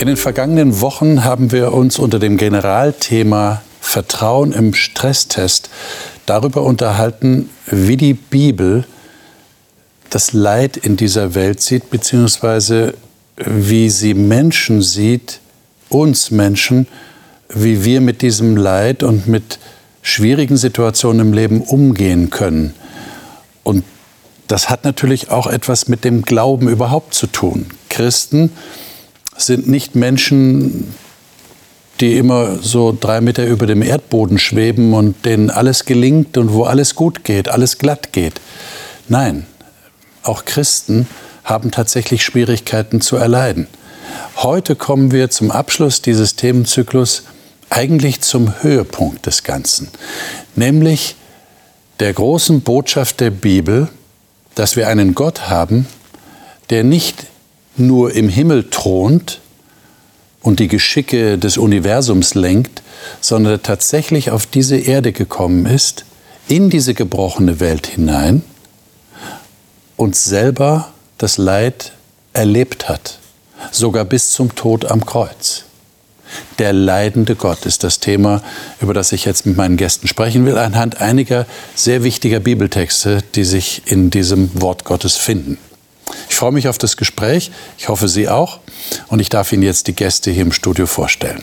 In den vergangenen Wochen haben wir uns unter dem Generalthema Vertrauen im Stresstest darüber unterhalten, wie die Bibel das Leid in dieser Welt sieht, beziehungsweise wie sie Menschen sieht, uns Menschen, wie wir mit diesem Leid und mit schwierigen Situationen im Leben umgehen können. Und das hat natürlich auch etwas mit dem Glauben überhaupt zu tun. Christen sind nicht Menschen, die immer so drei Meter über dem Erdboden schweben und denen alles gelingt und wo alles gut geht, alles glatt geht. Nein, auch Christen haben tatsächlich Schwierigkeiten zu erleiden. Heute kommen wir zum Abschluss dieses Themenzyklus eigentlich zum Höhepunkt des Ganzen, nämlich der großen Botschaft der Bibel, dass wir einen Gott haben, der nicht nur im Himmel thront und die Geschicke des Universums lenkt, sondern tatsächlich auf diese Erde gekommen ist, in diese gebrochene Welt hinein und selber das Leid erlebt hat, sogar bis zum Tod am Kreuz. Der leidende Gott ist das Thema, über das ich jetzt mit meinen Gästen sprechen will, anhand einiger sehr wichtiger Bibeltexte, die sich in diesem Wort Gottes finden. Ich freue mich auf das Gespräch. Ich hoffe, Sie auch. Und ich darf Ihnen jetzt die Gäste hier im Studio vorstellen.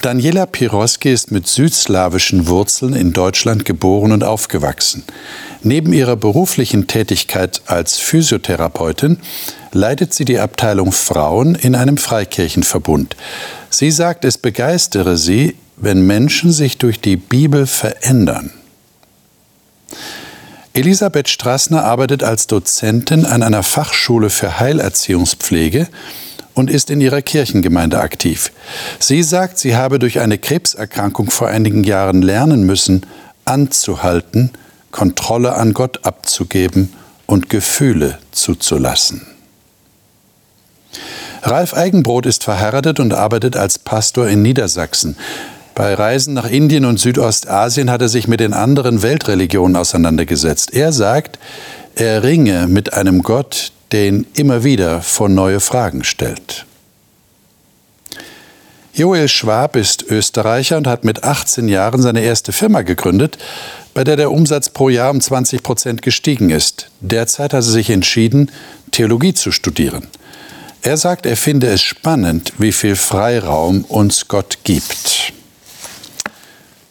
Daniela Piroski ist mit südslawischen Wurzeln in Deutschland geboren und aufgewachsen. Neben ihrer beruflichen Tätigkeit als Physiotherapeutin leitet sie die Abteilung Frauen in einem Freikirchenverbund. Sie sagt, es begeistere sie, wenn Menschen sich durch die Bibel verändern. Elisabeth Strassner arbeitet als Dozentin an einer Fachschule für Heilerziehungspflege und ist in ihrer Kirchengemeinde aktiv. Sie sagt, sie habe durch eine Krebserkrankung vor einigen Jahren lernen müssen, anzuhalten, Kontrolle an Gott abzugeben und Gefühle zuzulassen. Ralf Eigenbrot ist verheiratet und arbeitet als Pastor in Niedersachsen. Bei Reisen nach Indien und Südostasien hat er sich mit den anderen Weltreligionen auseinandergesetzt. Er sagt, er ringe mit einem Gott, der ihn immer wieder vor neue Fragen stellt. Joel Schwab ist Österreicher und hat mit 18 Jahren seine erste Firma gegründet, bei der der Umsatz pro Jahr um 20 Prozent gestiegen ist. Derzeit hat er sich entschieden, Theologie zu studieren. Er sagt, er finde es spannend, wie viel Freiraum uns Gott gibt.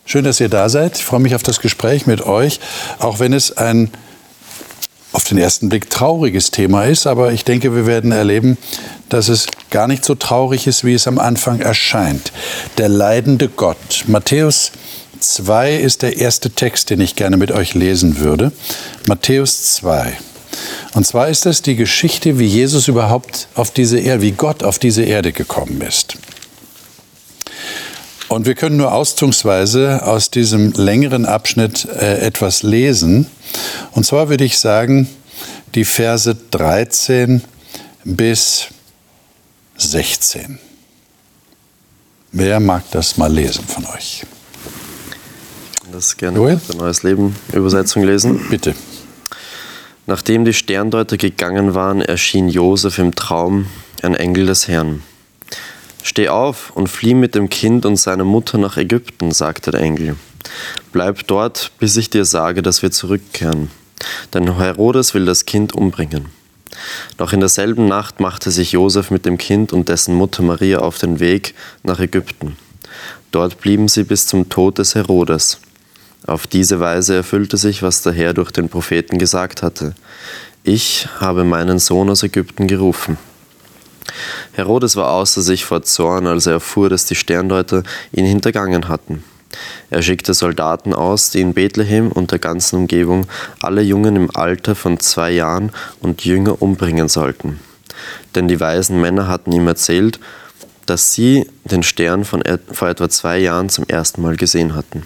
Schön, dass ihr da seid. Ich freue mich auf das Gespräch mit euch, auch wenn es ein auf den ersten Blick trauriges Thema ist, aber ich denke, wir werden erleben, dass es gar nicht so traurig ist, wie es am Anfang erscheint. Der leidende Gott. Matthäus 2 ist der erste Text, den ich gerne mit euch lesen würde. Matthäus 2. Und zwar ist das die Geschichte, wie Jesus überhaupt auf diese Erde, wie Gott auf diese Erde gekommen ist. Und wir können nur auszugsweise aus diesem längeren Abschnitt äh, etwas lesen. Und zwar würde ich sagen, die Verse 13 bis 16. Wer mag das mal lesen von euch? Ich kann das gerne Joel? der Neues Leben Übersetzung lesen. Bitte. Nachdem die Sterndeuter gegangen waren, erschien Josef im Traum ein Engel des Herrn. Steh auf und flieh mit dem Kind und seiner Mutter nach Ägypten, sagte der Engel. Bleib dort, bis ich dir sage, dass wir zurückkehren. Denn Herodes will das Kind umbringen. Noch in derselben Nacht machte sich Josef mit dem Kind und dessen Mutter Maria auf den Weg nach Ägypten. Dort blieben sie bis zum Tod des Herodes. Auf diese Weise erfüllte sich, was der Herr durch den Propheten gesagt hatte. Ich habe meinen Sohn aus Ägypten gerufen. Herodes war außer sich vor Zorn, als er erfuhr, dass die Sterndeuter ihn hintergangen hatten. Er schickte Soldaten aus, die in Bethlehem und der ganzen Umgebung alle Jungen im Alter von zwei Jahren und jünger umbringen sollten. Denn die weisen Männer hatten ihm erzählt, dass sie den Stern von vor etwa zwei Jahren zum ersten Mal gesehen hatten.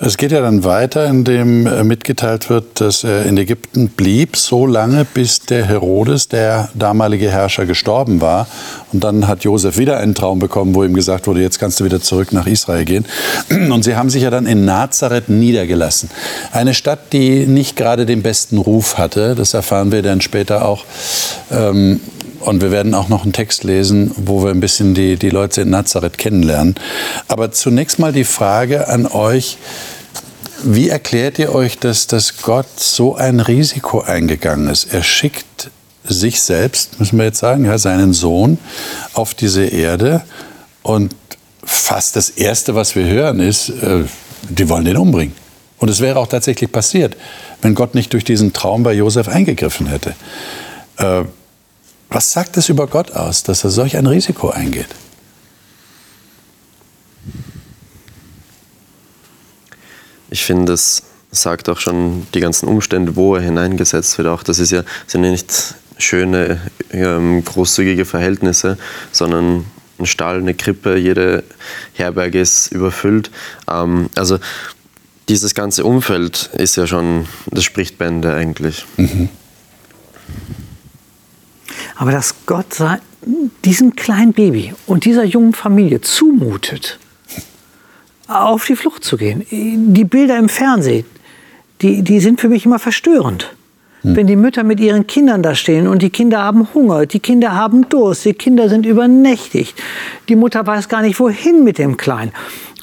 Es geht ja dann weiter, indem äh, mitgeteilt wird, dass er in Ägypten blieb, so lange, bis der Herodes, der damalige Herrscher, gestorben war. Und dann hat Josef wieder einen Traum bekommen, wo ihm gesagt wurde, jetzt kannst du wieder zurück nach Israel gehen. Und sie haben sich ja dann in Nazareth niedergelassen. Eine Stadt, die nicht gerade den besten Ruf hatte, das erfahren wir dann später auch. Ähm, Und wir werden auch noch einen Text lesen, wo wir ein bisschen die, die Leute in Nazareth kennenlernen. Aber zunächst mal die Frage an euch, wie erklärt ihr euch, dass, dass Gott so ein Risiko eingegangen ist? Er schickt sich selbst, müssen wir jetzt sagen, ja, seinen Sohn auf diese Erde und fast das Erste, was wir hören, ist, äh, die wollen den umbringen. Und es wäre auch tatsächlich passiert, wenn Gott nicht durch diesen Traum bei Josef eingegriffen hätte. Äh, was sagt es über Gott aus, dass er solch ein Risiko eingeht? Ich finde, das sagt auch schon die ganzen Umstände, wo er hineingesetzt wird. Auch das ist ja, sind ja nicht schöne, ähm, großzügige Verhältnisse, sondern ein Stall, eine Krippe, jede Herberge ist überfüllt. Ähm, also dieses ganze Umfeld ist ja schon, das spricht Bände eigentlich. Mhm. Aber dass Gott diesem kleinen Baby und dieser jungen Familie zumutet, auf die Flucht zu gehen. Die Bilder im Fernsehen, die, die sind für mich immer verstörend. Hm. Wenn die Mütter mit ihren Kindern da stehen und die Kinder haben Hunger, die Kinder haben Durst, die Kinder sind übernächtigt, die Mutter weiß gar nicht, wohin mit dem Kleinen.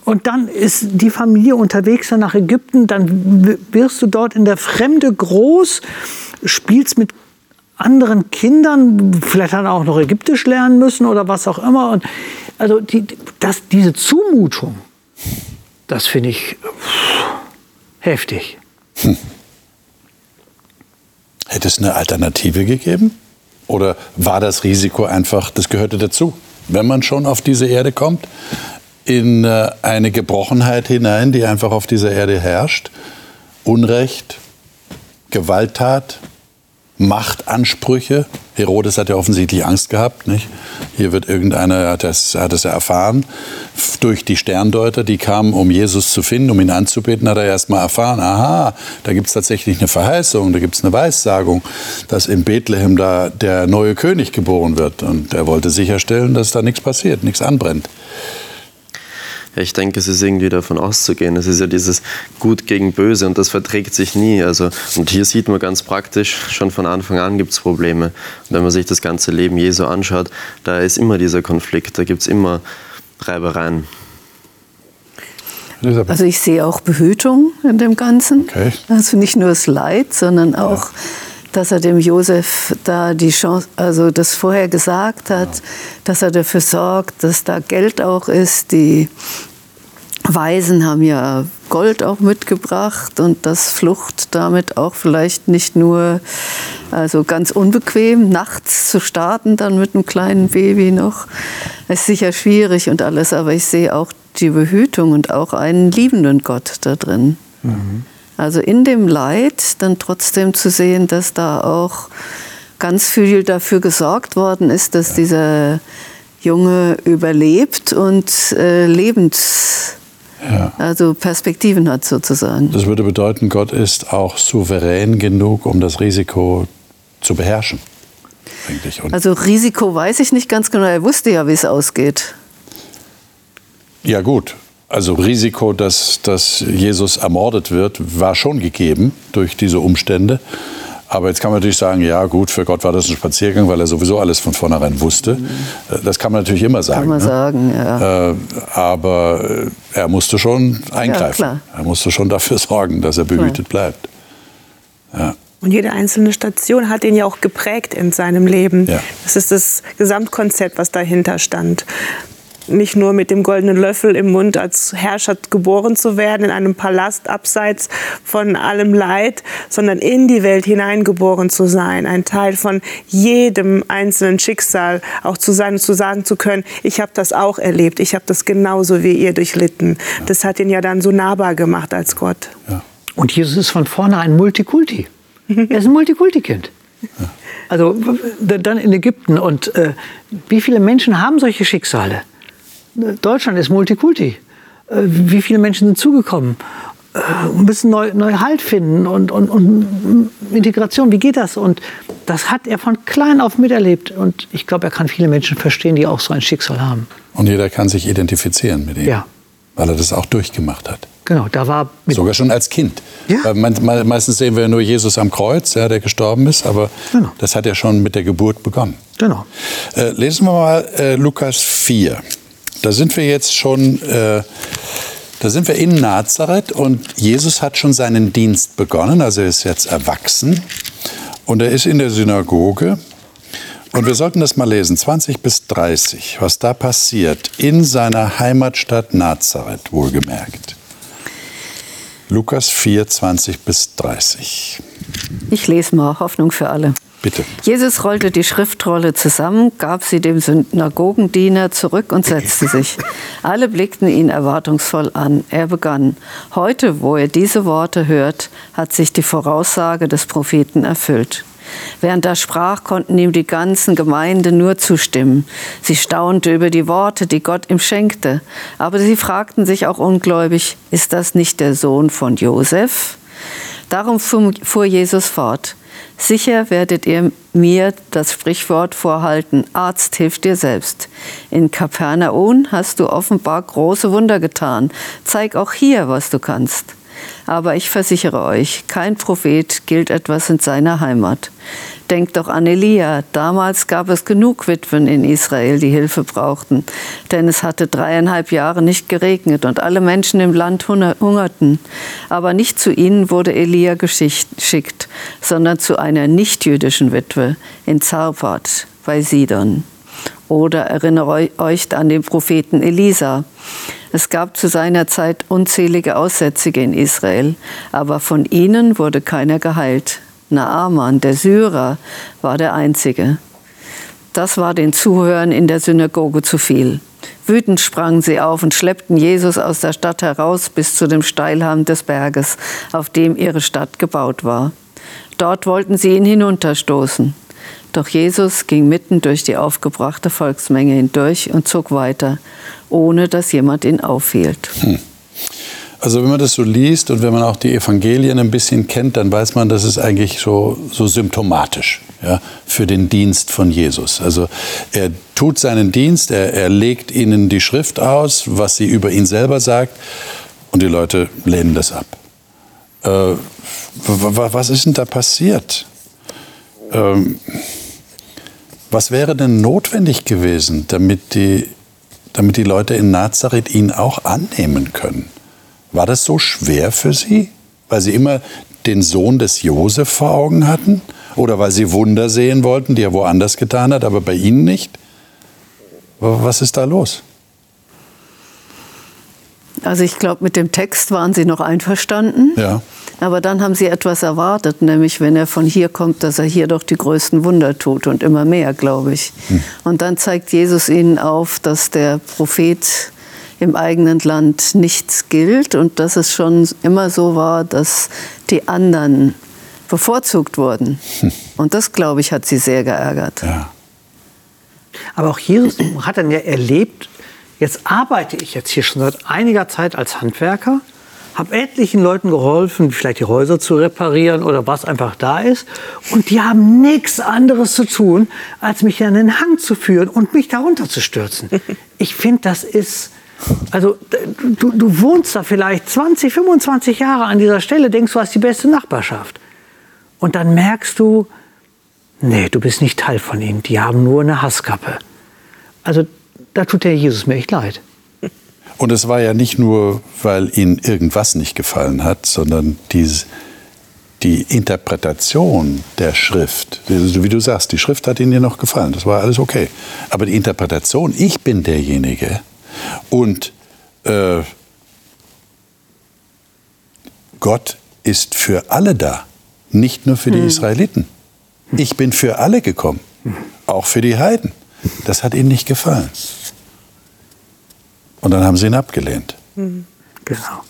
Und dann ist die Familie unterwegs dann nach Ägypten, dann wirst du dort in der Fremde groß, spielst mit anderen Kindern, vielleicht dann auch noch Ägyptisch lernen müssen oder was auch immer. Und also die, das, diese Zumutung, das finde ich heftig. Hm. Hätte es eine Alternative gegeben? Oder war das Risiko einfach, das gehörte dazu? Wenn man schon auf diese Erde kommt, in äh, eine Gebrochenheit hinein, die einfach auf dieser Erde herrscht, Unrecht, Gewalttat, Machtansprüche. Herodes hat ja offensichtlich Angst gehabt. Nicht? Hier wird irgendeiner, hat das, hat das ja erfahren, durch die Sterndeuter, die kamen, um Jesus zu finden, um ihn anzubeten, hat er erst mal erfahren, aha, da gibt es tatsächlich eine Verheißung, da gibt es eine Weissagung, dass in Bethlehem da der neue König geboren wird. Und er wollte sicherstellen, dass da nichts passiert, nichts anbrennt. Ja, ich denke, es ist irgendwie davon auszugehen. Es ist ja dieses Gut gegen Böse und das verträgt sich nie. Also, und hier sieht man ganz praktisch, schon von Anfang an gibt es Probleme. Und wenn man sich das ganze Leben Jesu anschaut, da ist immer dieser Konflikt, da gibt es immer Reibereien. Also ich sehe auch Behütung in dem Ganzen. Okay. Also nicht nur das Leid, sondern auch, ja. Dass er dem Josef da die Chance, also das vorher gesagt hat, ja. dass er dafür sorgt, dass da Geld auch ist. Die Weisen haben ja Gold auch mitgebracht und dass Flucht damit auch vielleicht nicht nur also ganz unbequem nachts zu starten dann mit einem kleinen Baby noch ist sicher schwierig und alles, aber ich sehe auch die Behütung und auch einen liebenden Gott da drin. Mhm. Also in dem Leid dann trotzdem zu sehen, dass da auch ganz viel dafür gesorgt worden ist, dass dieser Junge überlebt und äh, lebens ja. also Perspektiven hat sozusagen. Das würde bedeuten, Gott ist auch souverän genug, um das Risiko zu beherrschen. also Risiko weiß ich nicht ganz genau. Er wusste ja, wie es ausgeht. Ja gut, also Risiko, dass, dass Jesus ermordet wird, war schon gegeben durch diese Umstände. Aber jetzt kann man natürlich sagen, ja gut, für Gott war das ein Spaziergang, weil er sowieso alles von vornherein wusste. Mhm. Das kann man natürlich immer sagen. Kann man ne? sagen, ja. Äh, aber äh, er musste schon eingreifen. Ja, er musste schon dafür sorgen, dass er behütet klar. bleibt. Ja. Und jede einzelne Station hat ihn ja auch geprägt in seinem Leben. Ja. Das ist das Gesamtkonzept, was dahinter stand nicht nur mit dem goldenen Löffel im Mund als Herrscher geboren zu werden, in einem Palast abseits von allem Leid, sondern in die Welt hineingeboren zu sein, ein Teil von jedem einzelnen Schicksal auch zu sein und zu sagen zu können, ich habe das auch erlebt, ich habe das genauso wie ihr durchlitten. Ja. Das hat ihn ja dann so nahbar gemacht als Gott. Ja. Und Jesus ist von vorne ein Multikulti. er ist ein Multikulti-Kind. Ja. Also dann in Ägypten. Und äh, wie viele Menschen haben solche Schicksale? Deutschland ist Multikulti. Äh, wie viele Menschen sind zugekommen? Äh, müssen neu, neu Halt finden und, und, und Integration, wie geht das? Und das hat er von klein auf miterlebt. Und ich glaube, er kann viele Menschen verstehen, die auch so ein Schicksal haben. Und jeder kann sich identifizieren mit ihm, ja. weil er das auch durchgemacht hat. Genau, da war sogar schon als Kind. Ja. meistens sehen wir nur Jesus am Kreuz, ja, der gestorben ist, aber genau. das hat ja schon mit der Geburt begonnen. Genau. Äh, lesen wir mal äh, Lukas 4. Da sind wir jetzt schon, äh, da sind wir in Nazareth und Jesus hat schon seinen Dienst begonnen, also er ist jetzt erwachsen und er ist in der Synagoge und wir sollten das mal lesen, 20 bis 30, was da passiert in seiner Heimatstadt Nazareth, wohlgemerkt. Lukas 4, 20 bis 30. Ich lese mal Hoffnung für alle. Bitte. Jesus rollte die Schriftrolle zusammen, gab sie dem Synagogendiener zurück und setzte sich. Alle blickten ihn erwartungsvoll an. Er begann. Heute, wo er diese Worte hört, hat sich die Voraussage des Propheten erfüllt. Während er sprach, konnten ihm die ganzen Gemeinde nur zustimmen. Sie staunte über die Worte, die Gott ihm schenkte. Aber sie fragten sich auch ungläubig, ist das nicht der Sohn von Josef? Darum fuhr Jesus fort. Sicher werdet ihr mir das Sprichwort vorhalten, Arzt hilft dir selbst. In Kapernaum hast du offenbar große Wunder getan. Zeig auch hier, was du kannst. Aber ich versichere euch, kein Prophet gilt etwas in seiner Heimat. Denkt doch an Elia. Damals gab es genug Witwen in Israel, die Hilfe brauchten. Denn es hatte dreieinhalb Jahre nicht geregnet und alle Menschen im Land hungerten. Aber nicht zu ihnen wurde Elia geschickt, sondern zu einer nichtjüdischen Witwe in Zarpat bei Sidon. Oder erinnere euch an den Propheten Elisa. Es gab zu seiner Zeit unzählige Aussätzige in Israel, aber von ihnen wurde keiner geheilt. Naaman, der Syrer, war der Einzige. Das war den Zuhörern in der Synagoge zu viel. Wütend sprangen sie auf und schleppten Jesus aus der Stadt heraus bis zu dem Steilhang des Berges, auf dem ihre Stadt gebaut war. Dort wollten sie ihn hinunterstoßen. Doch Jesus ging mitten durch die aufgebrachte Volksmenge hindurch und zog weiter ohne dass jemand ihn aufhielt. Hm. Also wenn man das so liest und wenn man auch die Evangelien ein bisschen kennt, dann weiß man, das ist eigentlich so, so symptomatisch ja, für den Dienst von Jesus. Also er tut seinen Dienst, er, er legt ihnen die Schrift aus, was sie über ihn selber sagt, und die Leute lehnen das ab. Äh, was ist denn da passiert? Ähm, was wäre denn notwendig gewesen, damit die damit die Leute in Nazareth ihn auch annehmen können. War das so schwer für sie, weil sie immer den Sohn des Josef vor Augen hatten? Oder weil sie Wunder sehen wollten, die er woanders getan hat, aber bei ihnen nicht? Was ist da los? Also ich glaube, mit dem Text waren sie noch einverstanden. Ja. Aber dann haben sie etwas erwartet, nämlich wenn er von hier kommt, dass er hier doch die größten Wunder tut und immer mehr, glaube ich. Hm. Und dann zeigt Jesus ihnen auf, dass der Prophet im eigenen Land nichts gilt und dass es schon immer so war, dass die anderen bevorzugt wurden. Hm. Und das, glaube ich, hat sie sehr geärgert. Ja. Aber auch Jesus hat dann ja erlebt, jetzt arbeite ich jetzt hier schon seit einiger Zeit als Handwerker habe etlichen Leuten geholfen, vielleicht die Häuser zu reparieren oder was einfach da ist. Und die haben nichts anderes zu tun, als mich an den Hang zu führen und mich darunter zu stürzen. Ich finde, das ist, also du, du wohnst da vielleicht 20, 25 Jahre an dieser Stelle, denkst du hast die beste Nachbarschaft. Und dann merkst du, nee, du bist nicht Teil von ihnen, die haben nur eine Hasskappe. Also da tut der Jesus mir echt leid. Und es war ja nicht nur, weil ihnen irgendwas nicht gefallen hat, sondern diese, die Interpretation der Schrift, wie du sagst, die Schrift hat ihnen ja noch gefallen, das war alles okay. Aber die Interpretation, ich bin derjenige und äh, Gott ist für alle da, nicht nur für die hm. Israeliten. Ich bin für alle gekommen, auch für die Heiden. Das hat ihnen nicht gefallen. Und dann haben sie ihn abgelehnt. Genau.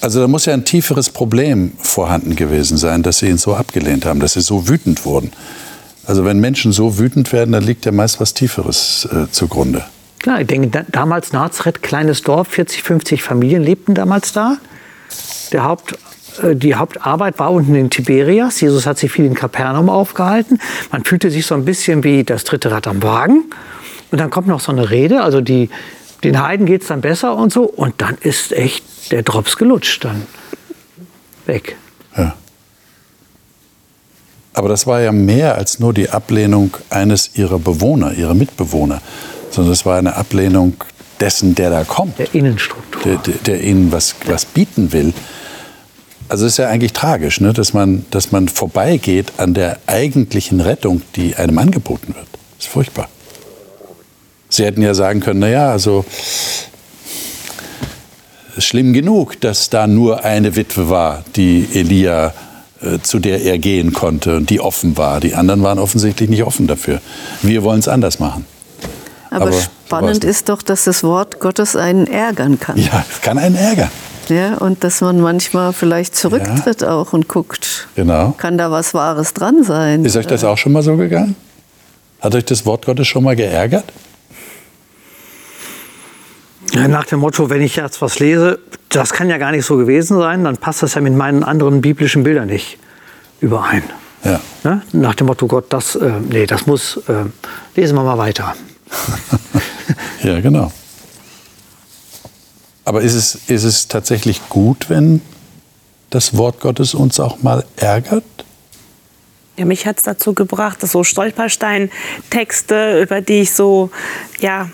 Also da muss ja ein tieferes Problem vorhanden gewesen sein, dass sie ihn so abgelehnt haben, dass sie so wütend wurden. Also wenn Menschen so wütend werden, dann liegt ja meist was Tieferes äh, zugrunde. Klar, ich denke, da, damals Nazareth, kleines Dorf, 40, 50 Familien lebten damals da. Der Haupt, äh, die Hauptarbeit war unten in Tiberias. Jesus hat sich viel in Kapernaum aufgehalten. Man fühlte sich so ein bisschen wie das dritte Rad am Wagen. Und dann kommt noch so eine Rede, also die den Heiden geht es dann besser und so. Und dann ist echt der Drops gelutscht dann. Weg. Ja. Aber das war ja mehr als nur die Ablehnung eines ihrer Bewohner, ihrer Mitbewohner, sondern es war eine Ablehnung dessen, der da kommt. Der Innenstruktur. Der, der, der ihnen was, was bieten will. Also es ist ja eigentlich tragisch, ne? dass, man, dass man vorbeigeht an der eigentlichen Rettung, die einem angeboten wird. Das ist furchtbar. Sie hätten ja sagen können, naja, also schlimm genug, dass da nur eine Witwe war, die Elia, äh, zu der er gehen konnte und die offen war. Die anderen waren offensichtlich nicht offen dafür. Wir wollen es anders machen. Aber, Aber spannend ist doch, dass das Wort Gottes einen ärgern kann. Ja, es kann einen ärgern. Ja, und dass man manchmal vielleicht zurücktritt ja. auch und guckt. Genau. Kann da was Wahres dran sein? Ist euch das auch schon mal so gegangen? Hat euch das Wort Gottes schon mal geärgert? Nach dem Motto, wenn ich jetzt was lese, das kann ja gar nicht so gewesen sein, dann passt das ja mit meinen anderen biblischen Bildern nicht überein. Ja. Ne? Nach dem Motto, Gott, das, äh, nee, das muss, äh, lesen wir mal weiter. ja, genau. Aber ist es, ist es tatsächlich gut, wenn das Wort Gottes uns auch mal ärgert? Ja, mich hat es dazu gebracht, dass so Stolperstein-Texte, über die ich so, ja,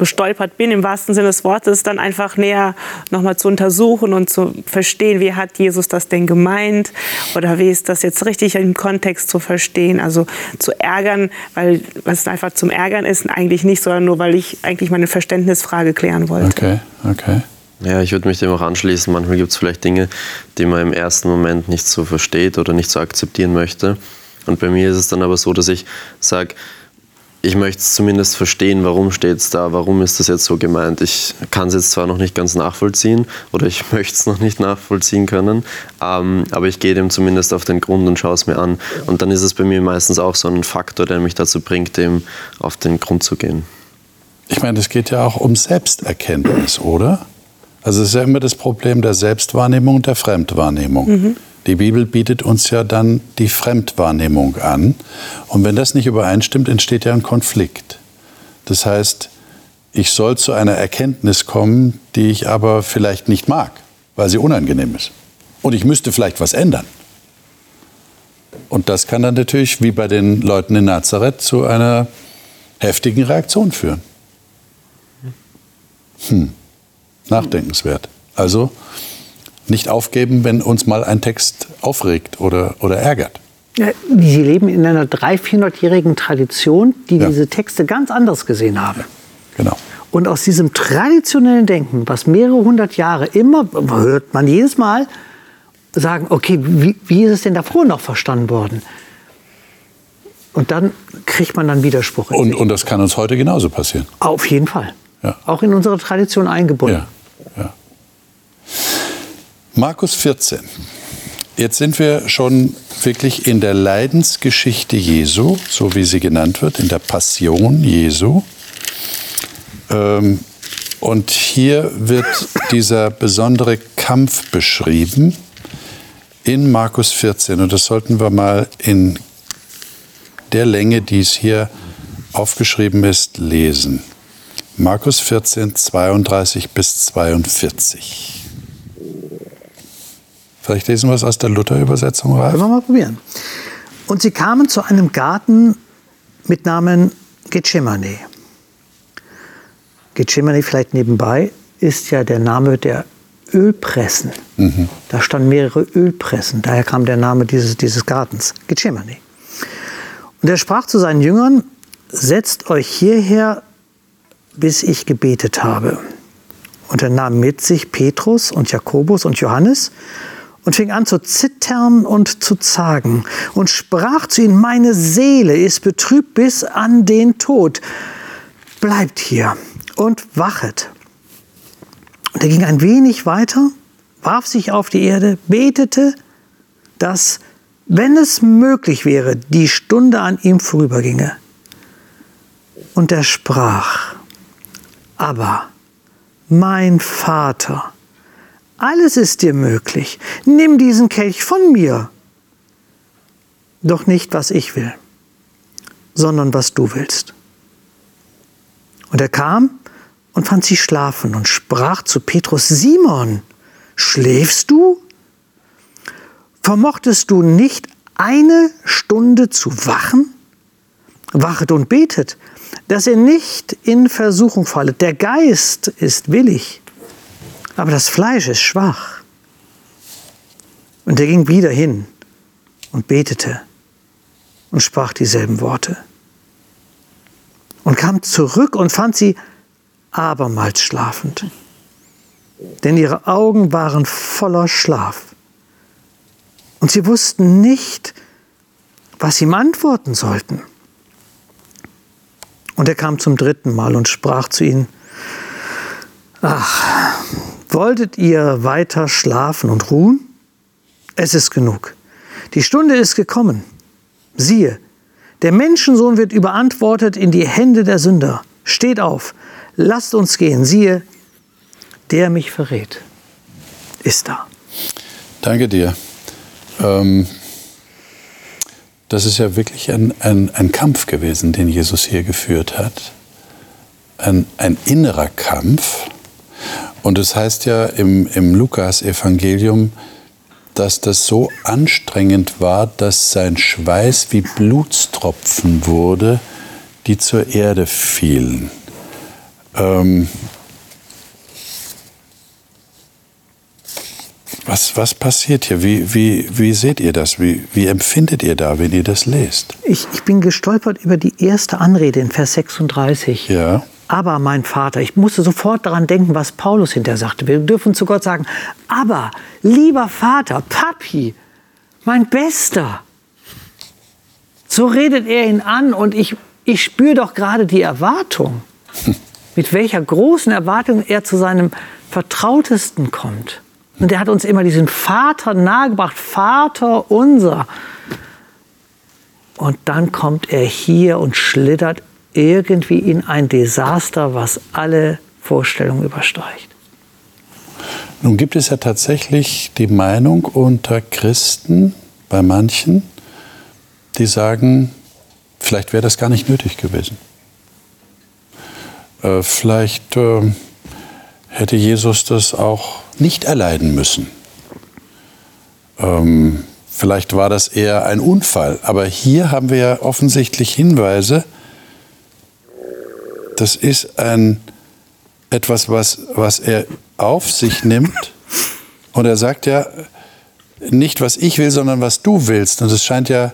gestolpert bin, im wahrsten Sinne des Wortes, dann einfach näher nochmal zu untersuchen und zu verstehen, wie hat Jesus das denn gemeint oder wie ist das jetzt richtig im Kontext zu verstehen. Also zu ärgern, weil was einfach zum Ärgern ist, eigentlich nicht, sondern nur, weil ich eigentlich meine Verständnisfrage klären wollte. Okay, okay. Ja, ich würde mich dem auch anschließen. Manchmal gibt es vielleicht Dinge, die man im ersten Moment nicht so versteht oder nicht so akzeptieren möchte. Und bei mir ist es dann aber so, dass ich sage, ich möchte es zumindest verstehen, warum steht es da, warum ist das jetzt so gemeint. Ich kann es jetzt zwar noch nicht ganz nachvollziehen oder ich möchte es noch nicht nachvollziehen können, ähm, aber ich gehe dem zumindest auf den Grund und schaue es mir an. Und dann ist es bei mir meistens auch so ein Faktor, der mich dazu bringt, dem auf den Grund zu gehen. Ich meine, es geht ja auch um Selbsterkenntnis, oder? Also es ist ja immer das Problem der Selbstwahrnehmung und der Fremdwahrnehmung. Mhm. Die Bibel bietet uns ja dann die Fremdwahrnehmung an. Und wenn das nicht übereinstimmt, entsteht ja ein Konflikt. Das heißt, ich soll zu einer Erkenntnis kommen, die ich aber vielleicht nicht mag, weil sie unangenehm ist. Und ich müsste vielleicht was ändern. Und das kann dann natürlich, wie bei den Leuten in Nazareth, zu einer heftigen Reaktion führen. Hm. Nachdenkenswert. Also nicht aufgeben, wenn uns mal ein Text aufregt oder, oder ärgert. Sie leben in einer 300-, 400-jährigen Tradition, die ja. diese Texte ganz anders gesehen haben. Genau. Und aus diesem traditionellen Denken, was mehrere hundert Jahre immer, hört man jedes Mal, sagen, okay, wie, wie ist es denn davor noch verstanden worden? Und dann kriegt man dann Widerspruch. Und, und das kann uns heute genauso passieren. Auf jeden Fall. Ja. Auch in unsere Tradition eingebunden. Ja. Ja. Markus 14. Jetzt sind wir schon wirklich in der Leidensgeschichte Jesu, so wie sie genannt wird, in der Passion Jesu. Ähm, und hier wird dieser besondere Kampf beschrieben in Markus 14. Und das sollten wir mal in der Länge, die es hier aufgeschrieben ist, lesen. Markus 14, 32 bis 42. Vielleicht lesen wir es aus der Luther-Übersetzung, Ralf? Können wir mal probieren. Und sie kamen zu einem Garten mit Namen Gethsemane. Gethsemane vielleicht nebenbei ist ja der Name der Ölpressen. Mhm. Da standen mehrere Ölpressen. Daher kam der Name dieses, dieses Gartens, Gethsemane. Und er sprach zu seinen Jüngern, setzt euch hierher, bis ich gebetet habe. Und er nahm mit sich Petrus und Jakobus und Johannes und fing an zu zittern und zu zagen und sprach zu ihnen, meine Seele ist betrübt bis an den Tod. Bleibt hier und wachet. Und er ging ein wenig weiter, warf sich auf die Erde, betete, dass, wenn es möglich wäre, die Stunde an ihm vorüberginge. Und er sprach, aber mein Vater, alles ist dir möglich. Nimm diesen Kelch von mir. Doch nicht, was ich will, sondern was du willst. Und er kam und fand sie schlafen und sprach zu Petrus, Simon, schläfst du? Vermochtest du nicht eine Stunde zu wachen? Wachet und betet, dass ihr nicht in Versuchung fallet. Der Geist ist willig, aber das Fleisch ist schwach. Und er ging wieder hin und betete und sprach dieselben Worte. Und kam zurück und fand sie abermals schlafend. Denn ihre Augen waren voller Schlaf. Und sie wussten nicht, was ihm antworten sollten. Und er kam zum dritten Mal und sprach zu ihnen, ach, wolltet ihr weiter schlafen und ruhen? Es ist genug. Die Stunde ist gekommen. Siehe, der Menschensohn wird überantwortet in die Hände der Sünder. Steht auf, lasst uns gehen. Siehe, der mich verrät, ist da. Danke dir. Ähm, das ist ja wirklich ein, ein, ein, Kampf gewesen, den Jesus hier geführt hat. Ein, ein innerer Kampf. Und es das heißt ja im, im Lukas-Evangelium, dass das so anstrengend war, dass sein Schweiß wie Blutstropfen wurde, die zur Erde fielen. Ähm, Was, was passiert hier? Wie, wie, wie seht ihr das? Wie, wie empfindet ihr da, wenn ihr das lest? Ich, ich bin gestolpert über die erste Anrede in Vers 36. Ja. Aber mein Vater, ich musste sofort daran denken, was Paulus hinterher sagte. Wir dürfen zu Gott sagen, aber lieber Vater, Papi, mein Bester. So redet er ihn an und ich, ich spüre doch gerade die Erwartung, mit welcher großen Erwartung er zu seinem Vertrautesten kommt. Und er hat uns immer diesen Vater nahegebracht, Vater unser. Und dann kommt er hier und schlittert irgendwie in ein Desaster, was alle Vorstellungen übersteigt. Nun gibt es ja tatsächlich die Meinung unter Christen, bei manchen, die sagen, vielleicht wäre das gar nicht nötig gewesen. Äh, vielleicht äh, hätte Jesus das auch nicht erleiden müssen. Ähm, vielleicht war das eher ein Unfall, aber hier haben wir ja offensichtlich Hinweise, das ist ein, etwas, was, was er auf sich nimmt. Und er sagt ja, nicht was ich will, sondern was du willst. Und es scheint ja,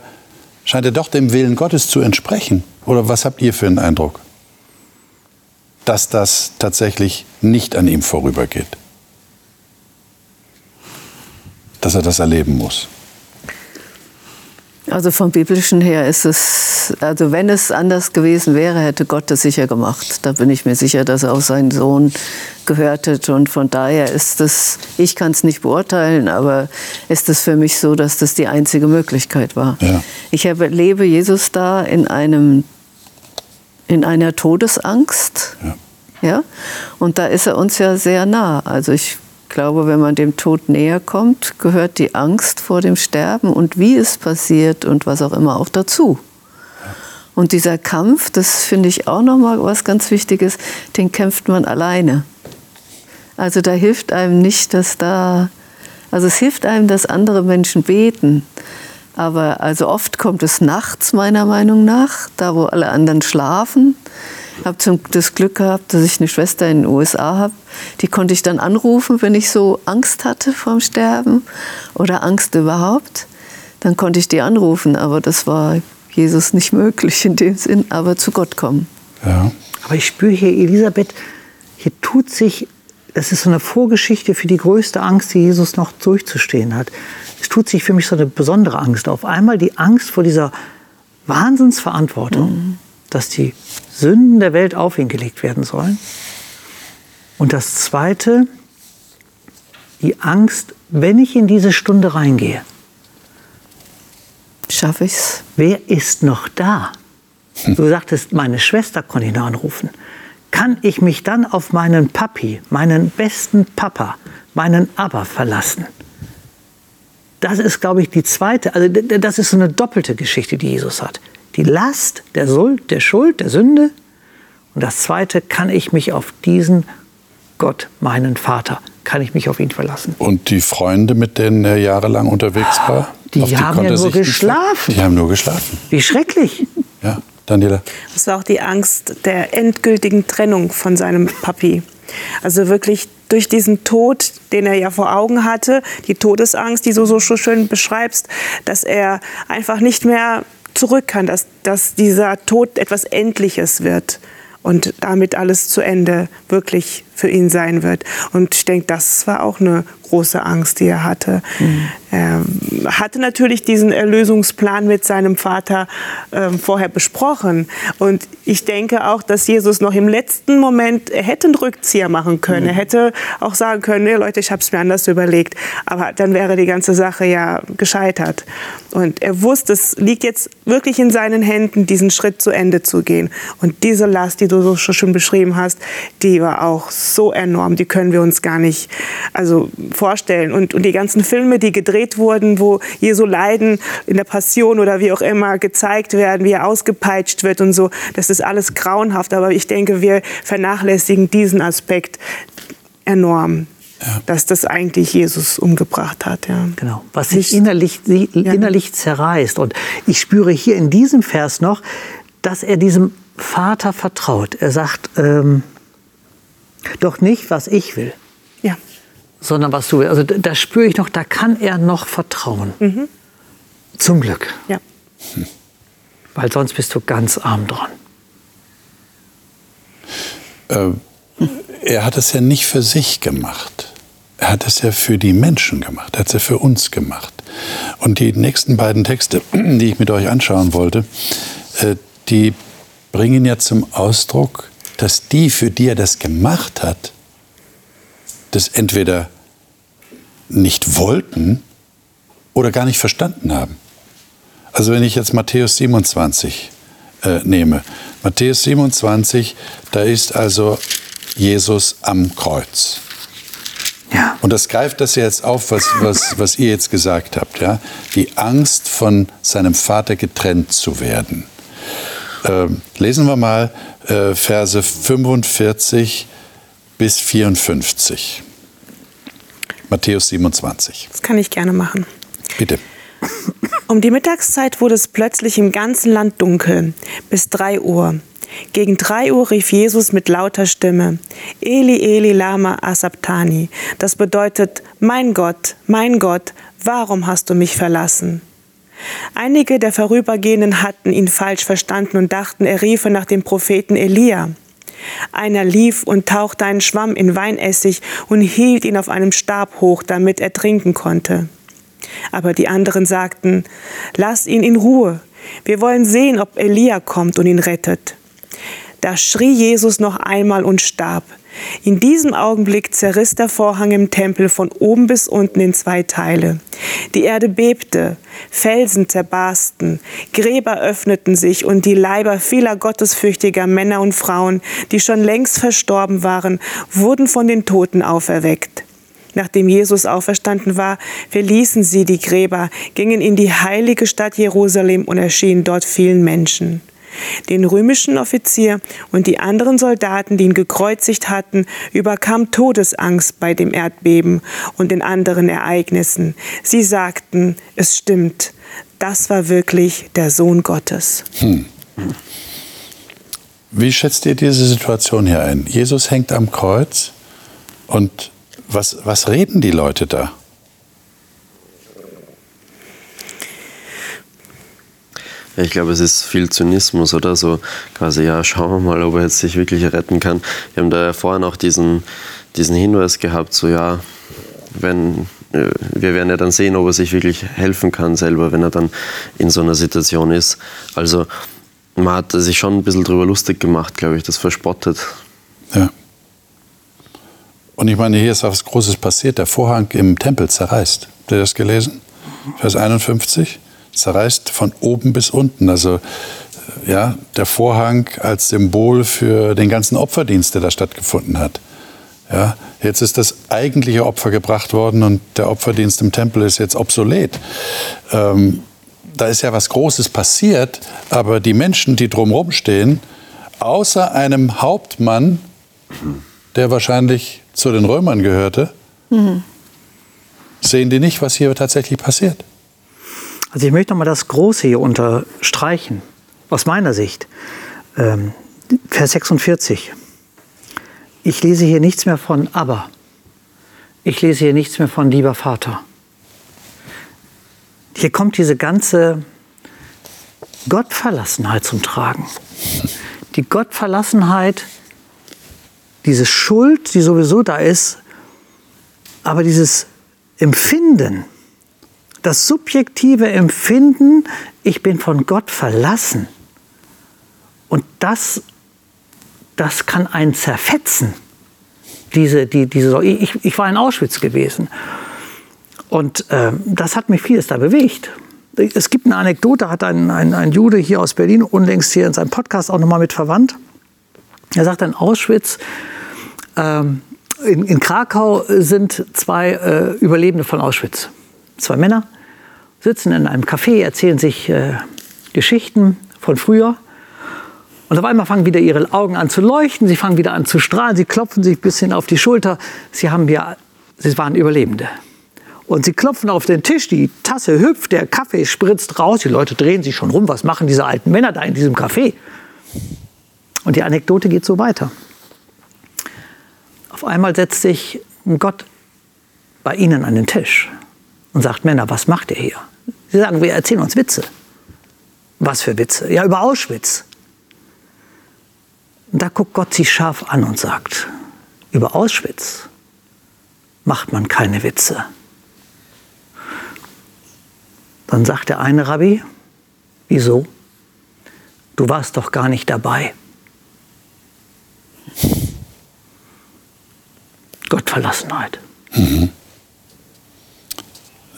scheint ja doch dem Willen Gottes zu entsprechen. Oder was habt ihr für einen Eindruck? Dass das tatsächlich nicht an ihm vorübergeht dass er das erleben muss? Also vom biblischen her ist es, also wenn es anders gewesen wäre, hätte Gott das sicher gemacht. Da bin ich mir sicher, dass er auf seinen Sohn gehört hat. Und von daher ist es, ich kann es nicht beurteilen, aber ist es für mich so, dass das die einzige Möglichkeit war. Ja. Ich erlebe Jesus da in einem, in einer Todesangst. Ja. ja. Und da ist er uns ja sehr nah. Also ich glaube, wenn man dem Tod näher kommt, gehört die Angst vor dem Sterben und wie es passiert und was auch immer auch dazu. Und dieser Kampf, das finde ich auch nochmal was ganz Wichtiges, den kämpft man alleine. Also da hilft einem nicht, dass da, also es hilft einem, dass andere Menschen beten. Aber also oft kommt es nachts meiner Meinung nach, da wo alle anderen schlafen habe das Glück gehabt, dass ich eine Schwester in den USA habe. Die konnte ich dann anrufen, wenn ich so Angst hatte vorm Sterben oder Angst überhaupt. Dann konnte ich die anrufen, aber das war Jesus nicht möglich in dem Sinn, aber zu Gott kommen. Ja. Aber ich spüre hier, Elisabeth, hier tut sich, das ist so eine Vorgeschichte für die größte Angst, die Jesus noch durchzustehen hat. Es tut sich für mich so eine besondere Angst auf. Einmal die Angst vor dieser Wahnsinnsverantwortung, mhm. Dass die Sünden der Welt auf ihn gelegt werden sollen. Und das Zweite, die Angst, wenn ich in diese Stunde reingehe. Schaffe ich's? Wer ist noch da? Du sagtest, meine Schwester konnte ihn anrufen. Kann ich mich dann auf meinen Papi, meinen besten Papa, meinen Aber verlassen? Das ist, glaube ich, die zweite, also das ist so eine doppelte Geschichte, die Jesus hat die Last der, Schuld, der Schuld, der Sünde. Und das Zweite, kann ich mich auf diesen Gott, meinen Vater, kann ich mich auf ihn verlassen. Und die Freunde, mit denen er jahrelang unterwegs war? Die, die haben ja nur geschlafen. Die haben nur geschlafen. Wie schrecklich. Ja, Daniela. Das war auch die Angst der endgültigen Trennung von seinem Papi. Also wirklich durch diesen Tod, den er ja vor Augen hatte, die Todesangst, die du so, so schön beschreibst, dass er einfach nicht mehr zurück kann, dass, dass dieser Tod etwas Endliches wird und damit alles zu Ende wirklich für ihn sein wird. Und ich denke, das war auch eine große Angst, die er hatte. Mhm. Er hatte natürlich diesen Erlösungsplan mit seinem Vater äh, vorher besprochen. Und ich denke auch, dass Jesus noch im letzten Moment, er hätte einen Rückzieher machen können. Mhm. Er hätte auch sagen können, nee, Leute, ich habe es mir anders überlegt. Aber dann wäre die ganze Sache ja gescheitert. Und er wusste, es liegt jetzt wirklich in seinen Händen, diesen Schritt zu Ende zu gehen. Und diese Last, die du so schön beschrieben hast, die war auch so enorm, die können wir uns gar nicht also vorstellen. Und, und die ganzen Filme, die gedreht wurden, wo Jesu Leiden in der Passion oder wie auch immer gezeigt werden, wie er ausgepeitscht wird und so, das ist alles grauenhaft. Aber ich denke, wir vernachlässigen diesen Aspekt enorm. Ja. dass das eigentlich Jesus umgebracht hat. Ja. Genau, was sich innerlich, innerlich zerreißt. Und ich spüre hier in diesem Vers noch, dass er diesem Vater vertraut. Er sagt, ähm, doch nicht, was ich will. Ja. Sondern was du willst. Also da spüre ich noch, da kann er noch vertrauen. Mhm. Zum Glück. Ja. Hm. Weil sonst bist du ganz arm dran. Ähm, er hat es ja nicht für sich gemacht. Er hat es ja für die Menschen gemacht. Er hat es ja für uns gemacht. Und die nächsten beiden Texte, die ich mit euch anschauen wollte, äh, die bringen ja zum Ausdruck, dass die, für die er das gemacht hat, das entweder nicht wollten oder gar nicht verstanden haben. Also wenn ich jetzt Matthäus 27 äh, nehme, Matthäus 27, da ist also Jesus am Kreuz. Ja. Und das greift das jetzt auf, was, was, was ihr jetzt gesagt habt. Ja? Die Angst, von seinem Vater getrennt zu werden. Ähm, lesen wir mal äh, Verse 45 bis 54. Matthäus 27. Das kann ich gerne machen. Bitte. Um die Mittagszeit wurde es plötzlich im ganzen Land dunkel, bis drei Uhr. Gegen drei Uhr rief Jesus mit lauter Stimme, Eli, Eli, lama asabtani. Das bedeutet, mein Gott, mein Gott, warum hast du mich verlassen? Einige der Vorübergehenden hatten ihn falsch verstanden und dachten, er riefe nach dem Propheten Elia. Einer lief und tauchte einen Schwamm in Weinessig und hielt ihn auf einem Stab hoch, damit er trinken konnte. Aber die anderen sagten, lass ihn in Ruhe. Wir wollen sehen, ob Elia kommt und ihn rettet. Da schrie Jesus noch einmal und starb. In diesem Augenblick zerriss der Vorhang im Tempel von oben bis unten in zwei Teile. Die Erde bebte, Felsen zerbarsten, Gräber öffneten sich und die Leiber vieler gottesfürchtiger Männer und Frauen, die schon längst verstorben waren, wurden von den Toten auferweckt. Nachdem Jesus auferstanden war, verließen sie die Gräber, gingen in die heilige Stadt Jerusalem und erschienen dort vielen Menschen. Den römischen Offizier und die anderen Soldaten, die ihn gekreuzigt hatten, überkam Todesangst bei dem Erdbeben und den anderen Ereignissen. Sie sagten, es stimmt, das war wirklich der Sohn Gottes. Hm. Wie schätzt ihr diese Situation hier ein? Jesus hängt am Kreuz und was, was reden die Leute da? Ich glaube, es ist viel Zynismus oder so. Quasi, ja, schauen wir mal, ob er jetzt sich wirklich retten kann. Wir haben da ja vorhin auch diesen, diesen Hinweis gehabt, so ja, wenn, äh, wir werden ja dann sehen, ob er sich wirklich helfen kann selber, wenn er dann in so einer Situation ist. Also man hat sich schon ein bisschen drüber lustig gemacht, glaube ich, das verspottet. Ja. Und ich meine, hier ist auch was Großes passiert. Der Vorhang im Tempel zerreißt. Habt ihr das gelesen? Vers 51 zerreißt von oben bis unten. Also ja, der Vorhang als Symbol für den ganzen Opferdienst, der da stattgefunden hat. Ja, jetzt ist das eigentliche Opfer gebracht worden und der Opferdienst im Tempel ist jetzt obsolet. Ähm, da ist ja was Großes passiert, aber die Menschen, die drumherum stehen, außer einem Hauptmann, der wahrscheinlich zu den Römern gehörte, Mhm. Sehen die nicht, was hier tatsächlich passiert? Also ich möchte noch mal das Große hier unterstreichen, aus meiner Sicht. Ähm, Vers 46. Ich lese hier nichts mehr von aber. Ich lese hier nichts mehr von lieber Vater. Hier kommt diese ganze Gottverlassenheit zum Tragen. Die Gottverlassenheit, diese Schuld, die sowieso da ist, aber dieses Empfinden, das subjektive Empfinden, ich bin von Gott verlassen. Und das, das kann einen zerfetzen. Diese, die, diese, ich, ich war in Auschwitz gewesen. Und äh, das hat mich vieles da bewegt. Es gibt eine Anekdote, hat ein, ein, ein Jude hier aus Berlin unlängst hier in seinem Podcast auch nochmal mit verwandt. Er sagt, in Auschwitz, ähm, in, in, Krakau sind zwei äh, Überlebende von Auschwitz. Zwei Männer sitzen in einem Café, erzählen sich äh, Geschichten von früher. Und auf einmal fangen wieder ihre Augen an zu leuchten, sie fangen wieder an zu strahlen, sie klopfen sich ein bisschen auf die Schulter. Sie, haben ja, sie waren Überlebende. Und sie klopfen auf den Tisch, die Tasse hüpft, der Kaffee spritzt raus, die Leute drehen sich schon rum, was machen diese alten Männer da in diesem Café? Und die Anekdote geht so weiter. Auf einmal setzt sich Gott bei ihnen an den Tisch und sagt, Männer, was macht ihr hier? Sie sagen, wir erzählen uns Witze. Was für Witze? Ja, über Auschwitz. Und da guckt Gott sie scharf an und sagt, über Auschwitz macht man keine Witze. Dann sagt der eine Rabbi, wieso? Du warst doch gar nicht dabei. Gottverlassenheit. Mhm.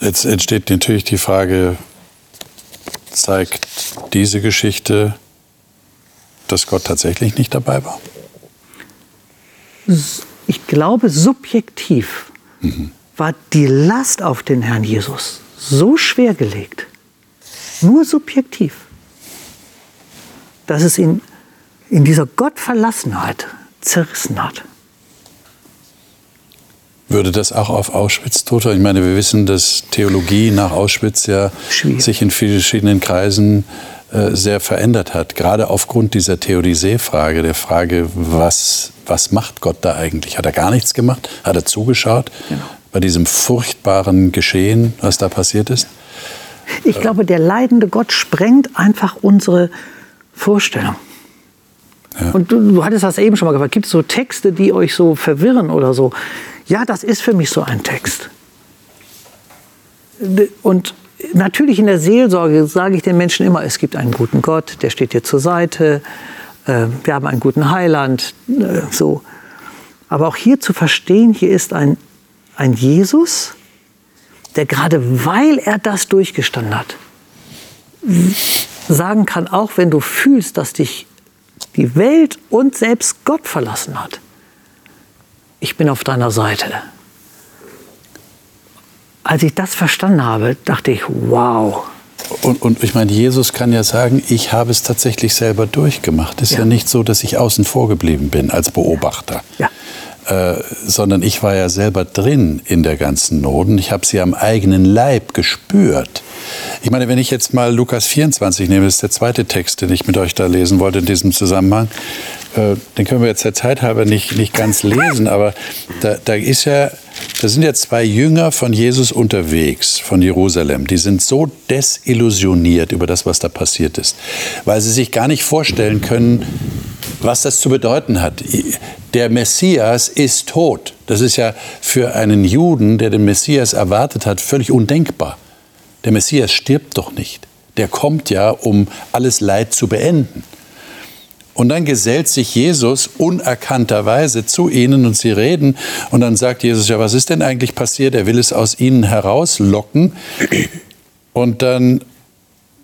Jetzt entsteht natürlich die Frage, zeigt diese Geschichte, dass Gott tatsächlich nicht dabei war? Ich glaube, subjektiv mhm. war die Last auf den Herrn Jesus so schwer gelegt, nur subjektiv, dass es ihn in dieser Gottverlassenheit zerrissen hat. Würde das auch auf Auschwitz total? Ich meine, wir wissen, dass Theologie nach Auschwitz ja Schwierig. sich in verschiedenen Kreisen äh, sehr verändert hat. Gerade aufgrund dieser Theodizee-Frage, der Frage, was, was macht Gott da eigentlich? Hat er gar nichts gemacht? Hat er zugeschaut? Genau bei diesem furchtbaren Geschehen, was da passiert ist? Ich glaube, der leidende Gott sprengt einfach unsere Vorstellung. Ja. Und du, du, hattest das eben schon mal gefragt. Gibt es so Texte, die euch so verwirren oder so? Ja, das ist für mich so ein Text. Und natürlich in der Seelsorge sage ich den Menschen immer, es gibt einen guten Gott, der steht dir zur Seite. Äh, wir haben einen guten Heiland. Äh, so. Aber auch hier zu verstehen, hier ist ein ein Jesus, der gerade weil er das durchgestanden hat, sagen kann, auch wenn du fühlst, dass dich die Welt und selbst Gott verlassen hat, ich bin auf deiner Seite. Als ich das verstanden habe, dachte ich, wow. Und, und ich meine, Jesus kann ja sagen, ich habe es tatsächlich selber durchgemacht. Es ist ja. ja nicht so, dass ich außen vor geblieben bin als Beobachter. Ja. Äh, sondern ich war ja selber drin in der ganzen Not und ich habe sie am eigenen Leib gespürt. Ich meine, wenn ich jetzt mal Lukas 24 nehme, das ist der zweite Text, den ich mit euch da lesen wollte in diesem Zusammenhang, äh, den können wir jetzt der Zeit halber nicht, nicht ganz lesen, aber da, da ist ja, da sind ja zwei Jünger von Jesus unterwegs, von Jerusalem. Die sind so desillusioniert über das, was da passiert ist, weil sie sich gar nicht vorstellen können, was das zu bedeuten hat. Der Messias ist tot. Das ist ja für einen Juden, der den Messias erwartet hat, völlig undenkbar. Der Messias stirbt doch nicht. Der kommt ja, um alles Leid zu beenden. Und dann gesellt sich Jesus unerkannterweise zu ihnen und sie reden. Und dann sagt Jesus, ja, was ist denn eigentlich passiert? Er will es aus ihnen herauslocken. Und dann,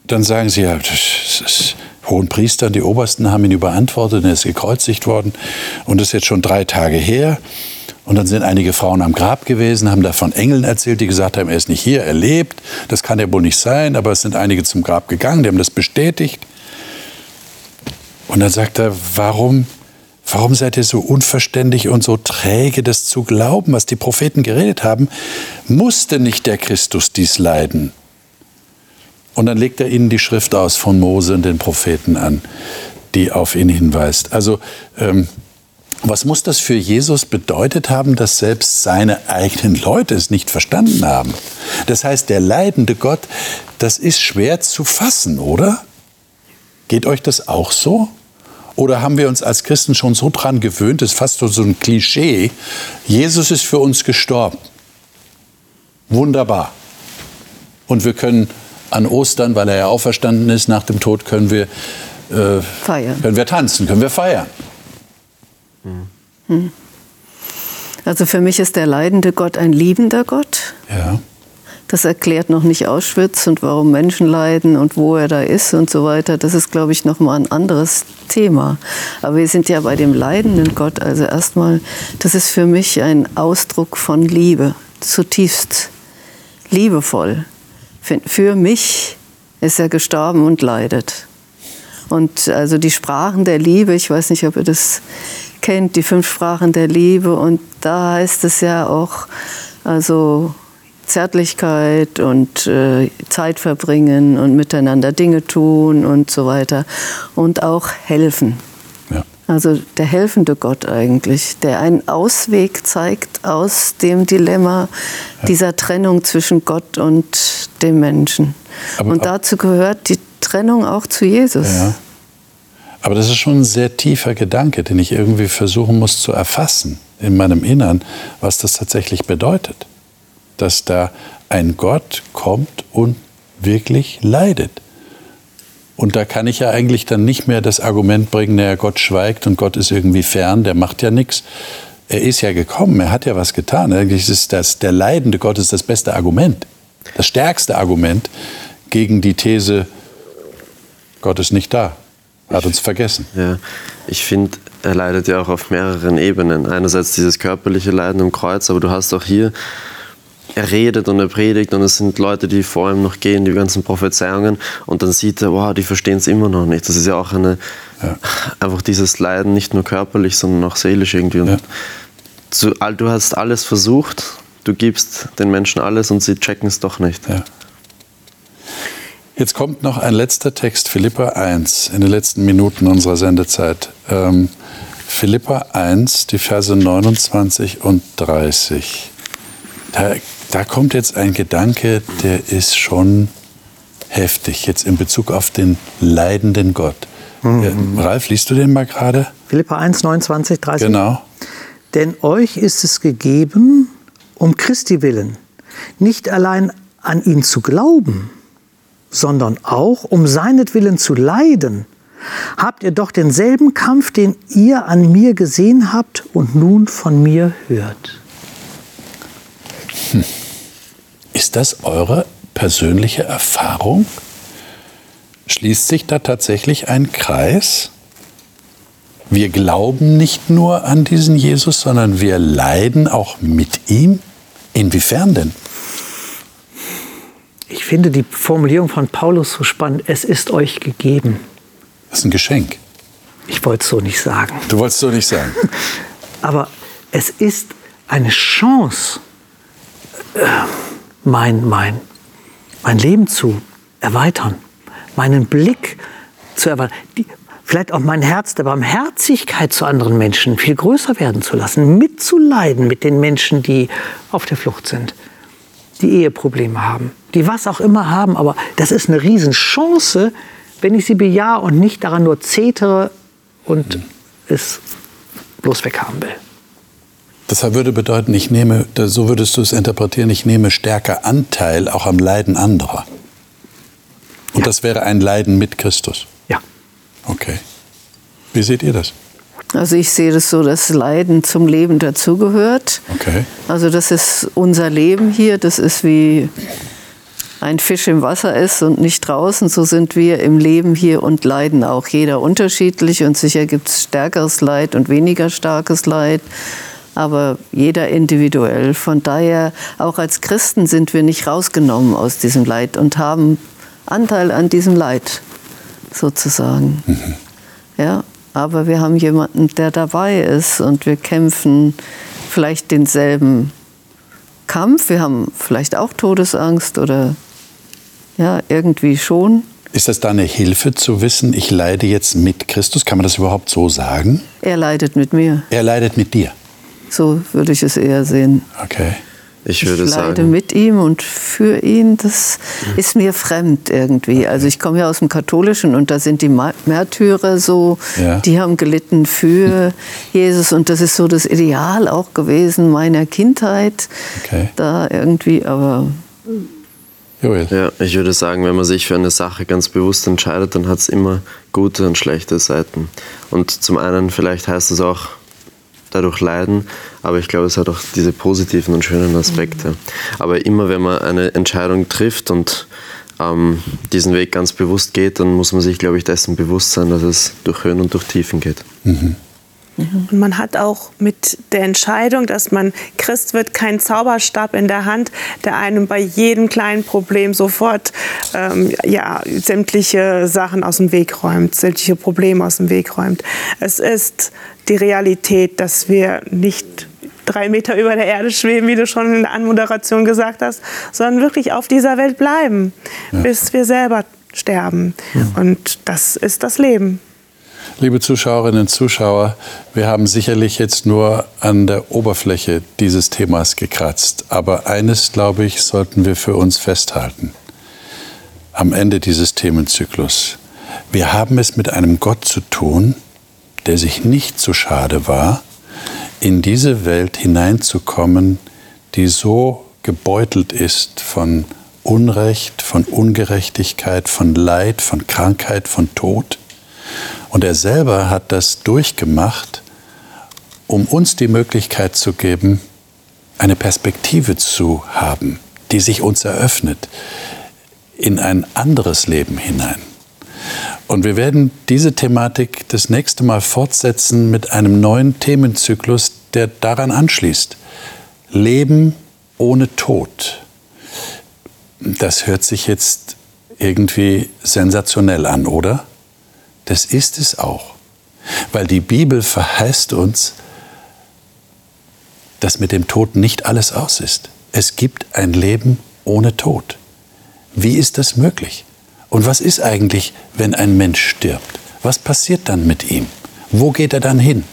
dann sagen sie, ja, das ist hohen Priester, die Obersten haben ihn überantwortet und er ist gekreuzigt worden und das ist jetzt schon drei Tage her. Und dann sind einige Frauen am Grab gewesen, haben da von Engeln erzählt, die gesagt haben, er ist nicht hier, er lebt. Das kann ja wohl nicht sein, aber es sind einige zum Grab gegangen, die haben das bestätigt. Und dann sagt er, warum, Warum seid ihr so unverständlich und so träge, das zu glauben, was die Propheten geredet haben? Musste nicht der Christus dies leiden? Und dann legt er ihnen die Schrift aus von Mose und den Propheten an, die auf ihn hinweist. Also, ähm, was muss das für Jesus bedeutet haben, dass selbst seine eigenen Leute es nicht verstanden haben? Das heißt, der leidende Gott, das ist schwer zu fassen, oder? Geht euch das auch so? Oder haben wir uns als Christen schon so dran gewöhnt, das ist fast so ein Klischee, Jesus ist für uns gestorben. Wunderbar. Und wir können an Ostern, weil er ja auferstanden ist, nach dem Tod können wir, äh, feiern. können wir tanzen, können wir feiern. Hm. Also für mich ist der leidende Gott ein liebender Gott. Ja. Das erklärt noch nicht Auschwitz und warum Menschen leiden und wo er da ist und so weiter. Das ist, glaube ich, noch mal ein anderes Thema. Aber wir sind ja bei dem leidenden Gott. Also erstmal, das ist für mich ein Ausdruck von Liebe, zutiefst liebevoll. Für mich ist er gestorben und leidet. Und also die Sprachen der Liebe, ich weiß nicht, ob ihr das kennt, die fünf Sprachen der Liebe. Und da heißt es ja auch, also Zärtlichkeit und äh, Zeit verbringen und miteinander Dinge tun und so weiter. Und auch helfen. Also der helfende Gott eigentlich, der einen Ausweg zeigt aus dem Dilemma ja. dieser Trennung zwischen Gott und dem Menschen. Aber, und dazu gehört die Trennung auch zu Jesus. Ja. Aber das ist schon ein sehr tiefer Gedanke, den ich irgendwie versuchen muss zu erfassen in meinem Innern, was das tatsächlich bedeutet dass da ein Gott kommt und wirklich leidet. Und da kann ich ja eigentlich dann nicht mehr das Argument bringen, naja, Gott schweigt und Gott ist irgendwie fern, der macht ja nichts. Er ist ja gekommen, er hat ja was getan. Eigentlich ist das, der leidende Gott ist das beste Argument, das stärkste Argument gegen die These, Gott ist nicht da, hat uns vergessen. Ja, ich finde, er leidet ja auch auf mehreren Ebenen. Einerseits dieses körperliche Leiden am Kreuz, aber du hast auch hier er redet und er predigt und es sind Leute, die vor ihm noch gehen, die ganzen Prophezeiungen und dann sieht er, wow, die verstehen es immer noch nicht. Das ist ja auch eine, ja. einfach dieses Leiden, nicht nur körperlich, sondern auch seelisch irgendwie. Ja. Zu, du hast alles versucht, du gibst den Menschen alles und sie checken es doch nicht. Ja. Jetzt kommt noch ein letzter Text, Philippa 1, in den letzten Minuten unserer Sendezeit. Ähm, Philippa 1, die Verse 29 und 30. Da da kommt jetzt ein Gedanke, der ist schon heftig, jetzt in Bezug auf den leidenden Gott. Mhm. Ralf, liest du den mal gerade? Philippa 1, 29, 30. Genau. Denn euch ist es gegeben, um Christi willen, nicht allein an ihn zu glauben, sondern auch um seinetwillen zu leiden. Habt ihr doch denselben Kampf, den ihr an mir gesehen habt und nun von mir hört. Hm. Ist das eure persönliche Erfahrung? Schließt sich da tatsächlich ein Kreis? Wir glauben nicht nur an diesen Jesus, sondern wir leiden auch mit ihm? Inwiefern denn? Ich finde die Formulierung von Paulus so spannend. Es ist euch gegeben. Das ist ein Geschenk. Ich wollte es so nicht sagen. Du wolltest es so nicht sagen. Aber es ist eine Chance, mein, mein, mein Leben zu erweitern, meinen Blick zu erweitern, die, vielleicht auch mein Herz der Barmherzigkeit zu anderen Menschen viel größer werden zu lassen, mitzuleiden mit den Menschen, die auf der Flucht sind, die Eheprobleme haben, die was auch immer haben. Aber das ist eine Riesenchance, wenn ich sie bejahe und nicht daran nur zetere und mhm. es bloß weghaben will. Das würde bedeuten, ich nehme, so würdest du es interpretieren, ich nehme stärker Anteil auch am Leiden anderer. Und ja. das wäre ein Leiden mit Christus. Ja. Okay. Wie seht ihr das? Also ich sehe das so, dass Leiden zum Leben dazugehört. Okay. Also das ist unser Leben hier, das ist wie ein Fisch im Wasser ist und nicht draußen, so sind wir im Leben hier und leiden auch jeder unterschiedlich und sicher gibt es stärkeres Leid und weniger starkes Leid aber jeder individuell. Von daher, auch als Christen sind wir nicht rausgenommen aus diesem Leid und haben Anteil an diesem Leid, sozusagen. Mhm. Ja, aber wir haben jemanden, der dabei ist und wir kämpfen vielleicht denselben Kampf. Wir haben vielleicht auch Todesangst oder ja, irgendwie schon. Ist das da eine Hilfe zu wissen, ich leide jetzt mit Christus? Kann man das überhaupt so sagen? Er leidet mit mir. Er leidet mit dir. So würde ich es eher sehen. Okay. Ich würde ich leide sagen. mit ihm und für ihn, das ist mir fremd irgendwie. Also ich komme ja aus dem Katholischen und da sind die Märtyrer so, ja. die haben gelitten für Jesus und das ist so das Ideal auch gewesen meiner Kindheit. Okay. Da irgendwie, aber Joel. Ja, ich würde sagen, wenn man sich für eine Sache ganz bewusst entscheidet, dann hat es immer gute und schlechte Seiten. Und zum einen vielleicht heißt es auch dadurch leiden, aber ich glaube, es hat auch diese positiven und schönen Aspekte. Mhm. Aber immer wenn man eine Entscheidung trifft und ähm, diesen Weg ganz bewusst geht, dann muss man sich, glaube ich, dessen bewusst sein, dass es durch Höhen und durch Tiefen geht. Mhm. Und man hat auch mit der Entscheidung, dass man Christ wird, keinen Zauberstab in der Hand, der einem bei jedem kleinen Problem sofort ähm, ja, sämtliche Sachen aus dem Weg räumt, sämtliche Probleme aus dem Weg räumt. Es ist die Realität, dass wir nicht drei Meter über der Erde schweben, wie du schon in der Anmoderation gesagt hast, sondern wirklich auf dieser Welt bleiben, ja. bis wir selber sterben. Ja. Und das ist das Leben. Liebe Zuschauerinnen und Zuschauer, wir haben sicherlich jetzt nur an der Oberfläche dieses Themas gekratzt. Aber eines, glaube ich, sollten wir für uns festhalten. Am Ende dieses Themenzyklus. Wir haben es mit einem Gott zu tun, der sich nicht zu schade war, in diese Welt hineinzukommen, die so gebeutelt ist von Unrecht, von Ungerechtigkeit, von Leid, von Krankheit, von Tod und er selber hat das durchgemacht, um uns die Möglichkeit zu geben, eine Perspektive zu haben, die sich uns eröffnet in ein anderes Leben hinein. Und wir werden diese Thematik das nächste Mal fortsetzen mit einem neuen Themenzyklus, der daran anschließt. Leben ohne Tod. Das hört sich jetzt irgendwie sensationell an, oder? Das ist es auch. Weil die Bibel verheißt uns, dass mit dem Tod nicht alles aus ist. Es gibt ein Leben ohne Tod. Wie ist das möglich? Und was ist eigentlich, wenn ein Mensch stirbt? Was passiert dann mit ihm? Wo geht er dann hin?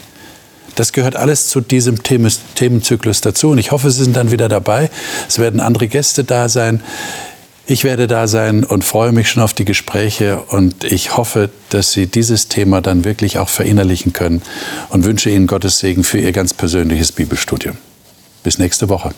Das gehört alles zu diesem Themenzyklus dazu. Und ich hoffe, Sie sind dann wieder dabei. Es werden andere Gäste da sein. Ich werde da sein und freue mich schon auf die Gespräche und ich hoffe, dass Sie dieses Thema dann wirklich auch verinnerlichen können und wünsche Ihnen Gottes Segen für Ihr ganz persönliches Bibelstudium. Bis nächste Woche.